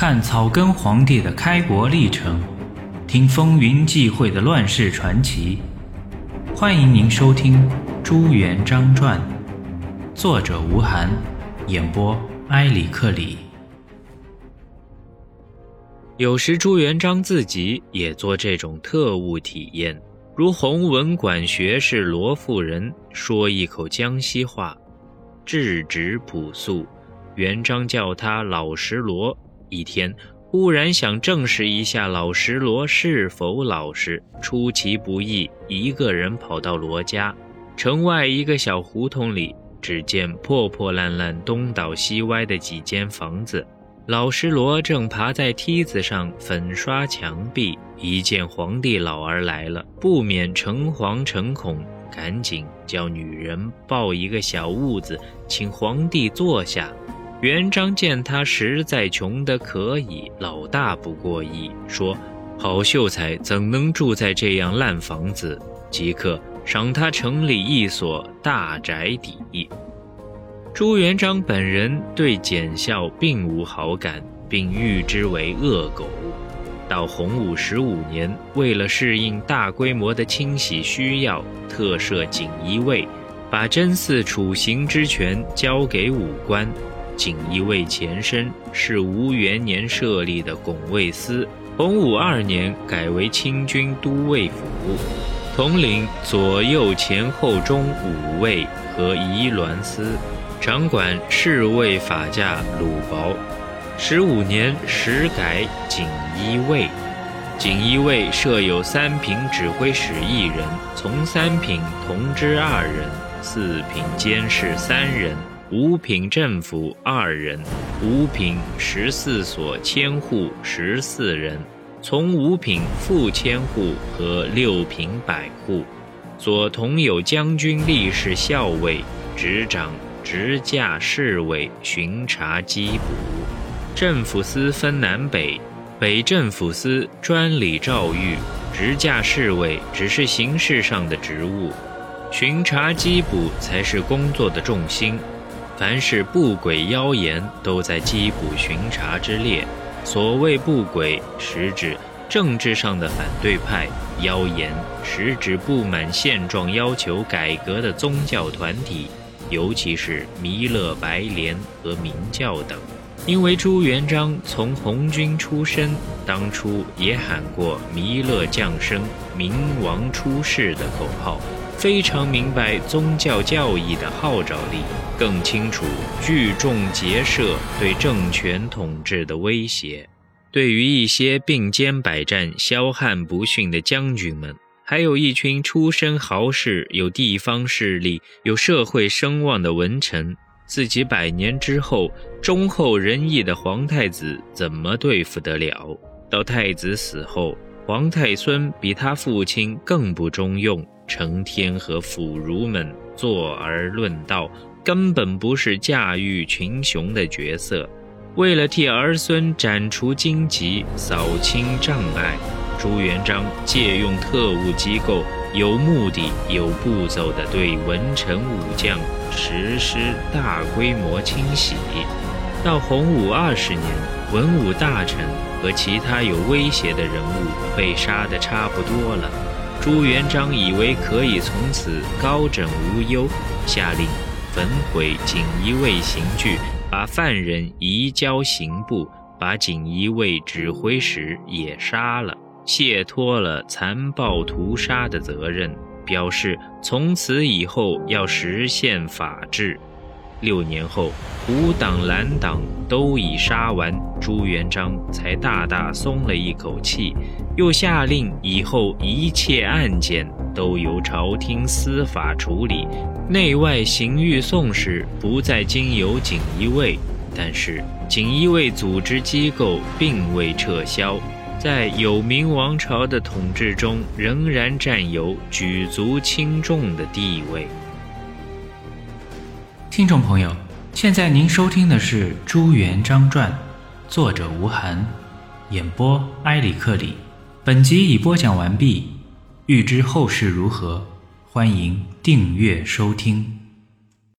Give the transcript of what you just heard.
看草根皇帝的开国历程，听风云际会的乱世传奇。欢迎您收听《朱元璋传》，作者吴晗，演播埃里克里。有时朱元璋自己也做这种特务体验，如弘文馆学士罗富人说一口江西话，质直朴素。元璋叫他老实罗。一天，忽然想证实一下老石罗是否老实，出其不意，一个人跑到罗家。城外一个小胡同里，只见破破烂烂、东倒西歪的几间房子。老石罗正爬在梯子上粉刷墙壁，一见皇帝老儿来了，不免诚惶诚恐，赶紧叫女人抱一个小屋子，请皇帝坐下。元璋见他实在穷得可以，老大不过意，说：“好秀才怎能住在这样烂房子？即刻赏他城里一所大宅邸。”朱元璋本人对简孝并无好感，并誉之为恶狗。到洪武十五年，为了适应大规模的清洗需要，特设锦衣卫，把真嗣处刑之权交给武官。锦衣卫前身是吴元年设立的拱卫司，洪武二年改为清军都尉府，统领左右前后中五卫和仪鸾司，掌管侍卫法驾鲁雹。十五年时改锦衣卫，锦衣卫设有三品指挥使一人，从三品同知二人，四品监视三人。五品政府二人，五品十四所千户十四人，从五品副千户和六品百户，所同有将军、吏士、校尉，执掌执驾侍卫、巡查缉捕。政府司分南北，北政府司专理诏狱，执驾侍卫只是形式上的职务，巡查缉捕才是工作的重心。凡是不轨妖言，都在缉捕巡查之列。所谓不轨，实指政治上的反对派；妖言，实指不满现状、要求改革的宗教团体，尤其是弥勒、白莲和明教等。因为朱元璋从红军出身，当初也喊过“弥勒降生，明王出世”的口号。非常明白宗教教义的号召力，更清楚聚众结社对政权统治的威胁。对于一些并肩百战、骁悍不驯的将军们，还有一群出身豪士、有地方势力、有社会声望的文臣，自己百年之后忠厚仁义的皇太子怎么对付得了？到太子死后，皇太孙比他父亲更不中用。成天和腐儒们坐而论道，根本不是驾驭群雄的角色。为了替儿孙斩除荆棘、扫清障碍，朱元璋借用特务机构，有目的、有步骤地对文臣武将实施大规模清洗。到洪武二十年，文武大臣和其他有威胁的人物被杀得差不多了。朱元璋以为可以从此高枕无忧，下令焚毁锦衣卫刑具，把犯人移交刑部，把锦衣卫指挥使也杀了，卸脱了残暴屠杀的责任，表示从此以后要实现法治。六年后，五党蓝党都已杀完，朱元璋才大大松了一口气，又下令以后一切案件都由朝廷司法处理，内外刑狱送使不再经由锦衣卫。但是，锦衣卫组织机构并未撤销，在有明王朝的统治中仍然占有举足轻重的地位。听众朋友，现在您收听的是《朱元璋传》，作者吴晗，演播埃里克里。本集已播讲完毕。欲知后事如何，欢迎订阅收听。